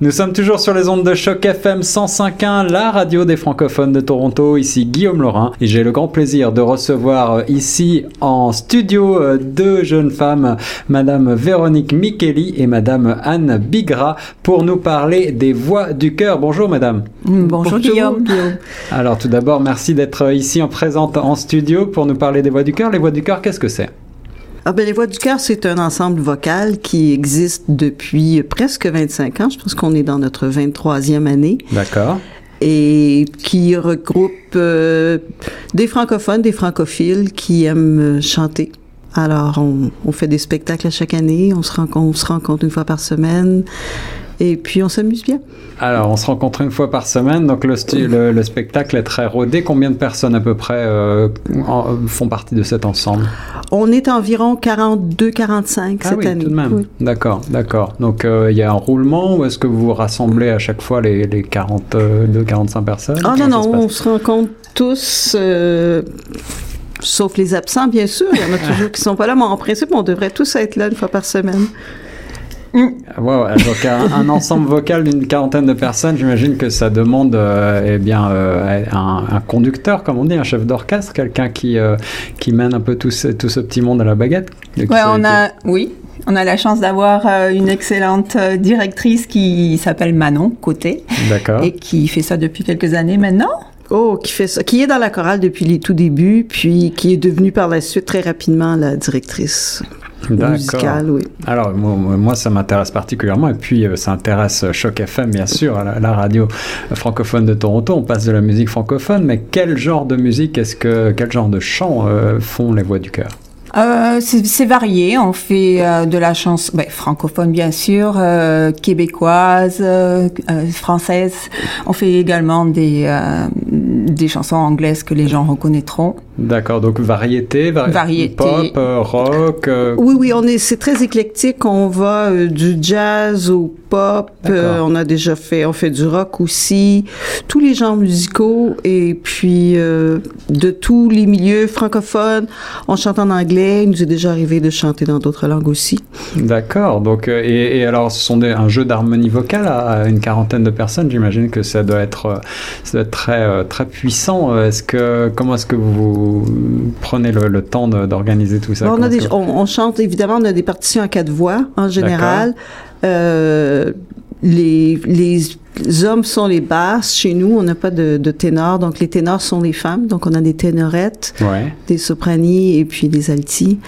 Nous sommes toujours sur les ondes de choc FM 105.1, la radio des francophones de Toronto. Ici Guillaume Laurin et j'ai le grand plaisir de recevoir euh, ici en studio euh, deux jeunes femmes, Madame Véronique Micheli et Madame Anne Bigra, pour nous parler des voix du cœur. Bonjour Madame. Bonjour, Bonjour Guillaume. Alors tout d'abord, merci d'être ici en présente en studio pour nous parler des voix du cœur. Les voix du cœur, qu'est-ce que c'est? Ah ben, les Voix du cœur, c'est un ensemble vocal qui existe depuis presque 25 ans. Je pense qu'on est dans notre 23e année. D'accord. Et qui regroupe euh, des francophones, des francophiles qui aiment chanter. Alors, on, on, fait des spectacles à chaque année, on se rencontre, on se rencontre une fois par semaine et puis on s'amuse bien. Alors, on se rencontre une fois par semaine, donc le, le, le spectacle est très rodé. Combien de personnes à peu près euh, font partie de cet ensemble? On est environ 42-45 ah cette oui, année. tout de même. D'accord, d'accord. Donc, euh, il y a un roulement ou est-ce que vous rassemblez à chaque fois les, les 42-45 personnes? Ah non, non, on se rencontre tous. Euh, sauf les absents, bien sûr. Il y en a toujours qui sont pas là, mais en principe, on devrait tous être là une fois par semaine. Donc un, un ensemble vocal d'une quarantaine de personnes, j'imagine que ça demande euh, eh bien euh, un, un, conducteur, comme on dit, un chef d'orchestre, quelqu'un qui euh, qui mène un peu tout ce, tout ce petit monde à la baguette. Ouais, on a, oui, on a la chance d'avoir une excellente directrice qui s'appelle Manon Côté, et qui fait ça depuis quelques années maintenant. Oh, qui fait ça, qui est dans la chorale depuis les tout débuts, puis qui est devenue par la suite très rapidement la directrice musicale, oui. Alors moi, moi ça m'intéresse particulièrement et puis euh, ça intéresse Choc FM bien sûr, la, la, radio francophone de Toronto. On passe de la musique francophone, mais quel genre de musique est-ce que, quel genre de chant euh, font les voix du cœur? Euh, c'est varié. On fait euh, de la chanson ben, francophone bien sûr, euh, québécoise, euh, française. On fait également des des chansons anglaises que les gens reconnaîtront. D'accord. Donc variété, vari variété, pop, rock. Oui, oui. On est c'est très éclectique. On va du jazz au pop. on a déjà fait on fait du rock aussi. Tous les genres musicaux et puis de tous les milieux francophones. On chante en anglais il nous est déjà arrivé de chanter dans d'autres langues aussi. D'accord. Donc, et, et, alors, ce sont des, un jeu d'harmonie vocale à, une quarantaine de personnes. J'imagine que ça doit être, ça doit être très, très puissant. Est-ce que, comment est-ce que vous prenez le, le temps d'organiser tout ça? Bon, on, a des, on, on, chante évidemment, on a des partitions à quatre voix en général. Euh, les, les hommes sont les basses. Chez nous, on n'a pas de, de ténor, donc les ténors sont les femmes. Donc on a des ténorettes, ouais. des sopranis et puis des altis.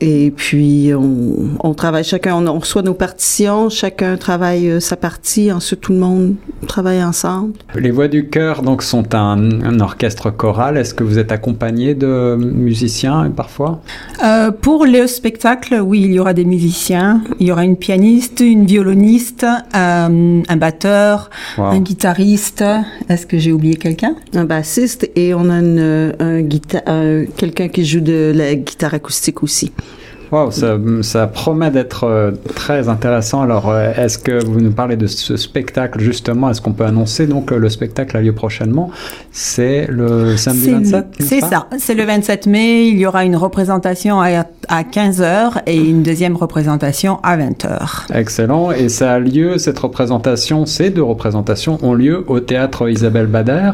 Et puis, on, on travaille chacun, on, on, reçoit nos partitions, chacun travaille euh, sa partie, ensuite tout le monde travaille ensemble. Les Voix du Cœur, donc, sont un, un orchestre choral. Est-ce que vous êtes accompagné de musiciens parfois? Euh, Pour le spectacle, oui, il y aura des musiciens. Il y aura une pianiste, une violoniste, euh, un batteur, wow. un guitariste. Est-ce que j'ai oublié quelqu'un? Un bassiste et on a une, un un, quelqu'un qui joue de la guitare acoustique aussi. Wow, ça, ça promet d'être euh, très intéressant. Alors, euh, est-ce que vous nous parlez de ce spectacle justement? Est-ce qu'on peut annoncer donc le spectacle a lieu prochainement? C'est le samedi 27 C'est ça, c'est le 27 mai. Il y aura une représentation à, à 15h et une deuxième représentation à 20h. Excellent. Et ça a lieu, cette représentation, ces deux représentations ont lieu au théâtre Isabelle Bader,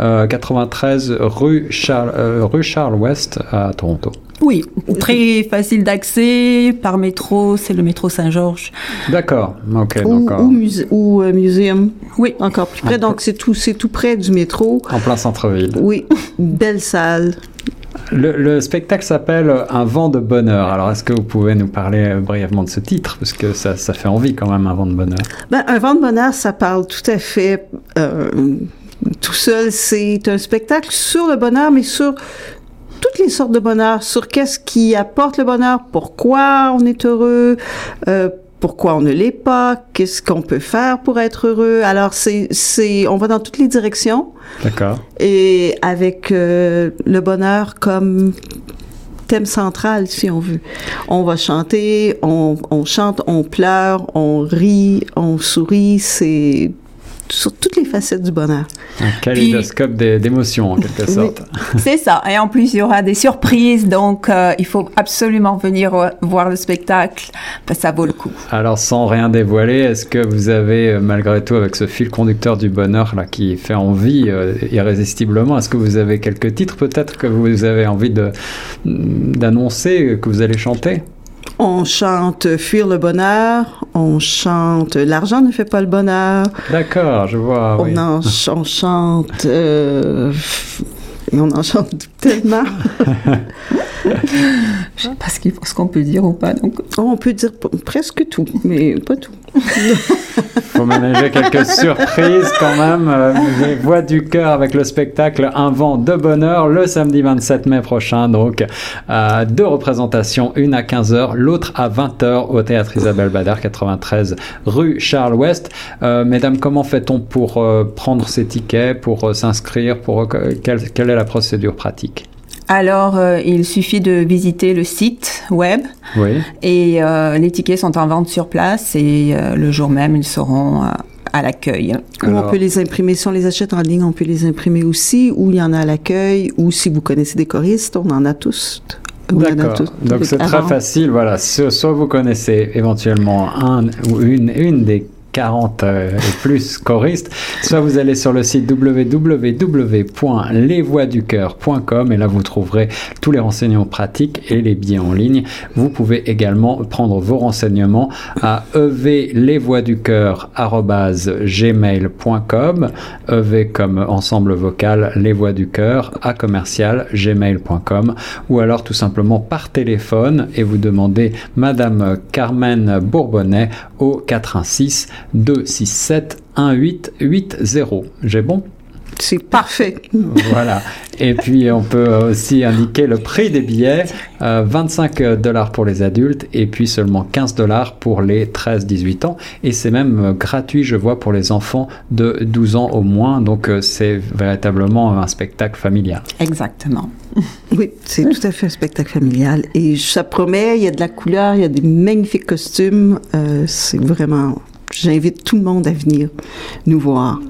euh, 93 rue Charles, rue Charles West à Toronto. Oui, très facile d'accès par métro, c'est le métro Saint-Georges. D'accord, ok. Ou, ou, musée, ou euh, muséum. Oui. Encore plus près, donc c'est tout, c'est tout près du métro. En plein centre-ville. Oui, belle salle. Le, le spectacle s'appelle Un vent de bonheur. Alors, est-ce que vous pouvez nous parler brièvement de ce titre? Parce que ça, ça fait envie quand même, Un vent de bonheur. Ben, un vent de bonheur, ça parle tout à fait... Euh, tout seul, c'est un spectacle sur le bonheur, mais sur toutes les sortes de bonheur, sur qu'est-ce qui apporte le bonheur, pourquoi on est heureux, euh, pourquoi on ne l'est pas, qu'est-ce qu'on peut faire pour être heureux. Alors c'est c'est on va dans toutes les directions. D'accord. Et avec euh, le bonheur comme thème central, si on veut. On va chanter, on, on chante, on pleure, on rit, on sourit, c'est sur toutes les facettes du bonheur. Un kaléidoscope d'émotions, en quelque sorte. C'est ça. Et en plus, il y aura des surprises, donc euh, il faut absolument venir euh, voir le spectacle, que ça vaut le coup. Alors, sans rien dévoiler, est-ce que vous avez, euh, malgré tout, avec ce fil conducteur du bonheur là, qui fait envie irrésistiblement, est-ce que vous avez quelques titres peut-être que vous avez envie d'annoncer, que vous allez chanter? On chante Fuir le bonheur, on chante L'argent ne fait pas le bonheur. D'accord, je vois. On, en, on chante. Euh, et on en chante tellement. Je sais pas ce qu'on peut dire ou pas. Donc. on peut dire presque tout, mais pas tout. faut ménager quelques surprises quand même. Euh, les Voix du cœur avec le spectacle Un vent de bonheur le samedi 27 mai prochain. Donc, euh, deux représentations, une à 15h, l'autre à 20h au théâtre Isabelle Bader, 93 rue Charles Ouest. Euh, mesdames, comment fait-on pour prendre ces tickets, pour s'inscrire, pour quelle, quelle est la procédure pratique? Alors, euh, il suffit de visiter le site web oui. et euh, les tickets sont en vente sur place et euh, le jour même, ils seront à l'accueil. Ou on peut les imprimer, si on les achète en ligne, on peut les imprimer aussi, ou il y en a à l'accueil, ou si vous connaissez des choristes, on en a tous. D'accord. Donc c'est très facile, voilà. Soit vous connaissez éventuellement un ou une, une des 40 euh, et plus choristes, soit vous allez sur le site www.lesvoixducoeur.com et là vous trouverez tous les renseignements pratiques et les billets en ligne. Vous pouvez également prendre vos renseignements à evlevoixducoeur.gmail.com ev comme ensemble vocal les voix du cœur à commercial gmail.com ou alors tout simplement par téléphone et vous demandez Madame Carmen Bourbonnais au 416 267 1880. J'ai bon? C'est parfait. voilà. Et puis on peut aussi indiquer le prix des billets 25 euh, dollars pour les adultes et puis seulement 15 dollars pour les 13-18 ans. Et c'est même gratuit, je vois, pour les enfants de 12 ans au moins. Donc euh, c'est véritablement un spectacle familial. Exactement. Oui, c'est tout à fait un spectacle familial. Et ça promet, il y a de la couleur, il y a des magnifiques costumes. Euh, c'est vraiment J'invite tout le monde à venir nous voir.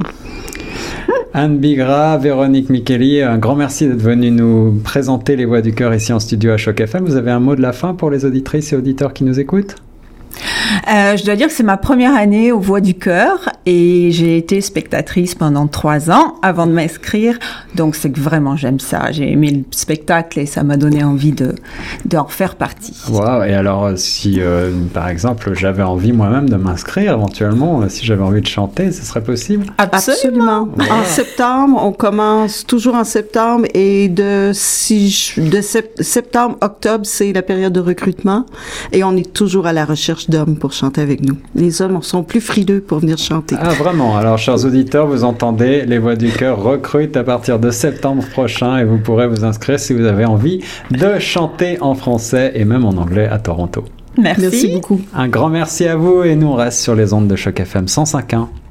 Anne Bigra, Véronique Micheli, un grand merci d'être venu nous présenter les voix du cœur ici en studio à Choc FM. Vous avez un mot de la fin pour les auditrices et auditeurs qui nous écoutent? Euh, je dois dire que c'est ma première année aux Voix du Cœur et j'ai été spectatrice pendant trois ans avant de m'inscrire. Donc c'est que vraiment j'aime ça. J'ai aimé le spectacle et ça m'a donné envie de d'en faire partie. Wow. Et alors si euh, par exemple j'avais envie moi-même de m'inscrire éventuellement, euh, si j'avais envie de chanter, ce serait possible? Absolument. En septembre, on commence toujours en septembre et de, si, de septembre, octobre, c'est la période de recrutement et on est toujours à la recherche d'hommes pour chanter avec nous. Les hommes sont plus frileux pour venir chanter. Ah, vraiment. Alors, chers auditeurs, vous entendez, les Voix du Cœur recrutent à partir de septembre prochain et vous pourrez vous inscrire si vous avez envie de chanter en français et même en anglais à Toronto. Merci. Merci beaucoup. Un grand merci à vous et nous on reste sur les ondes de Choc FM 105.1.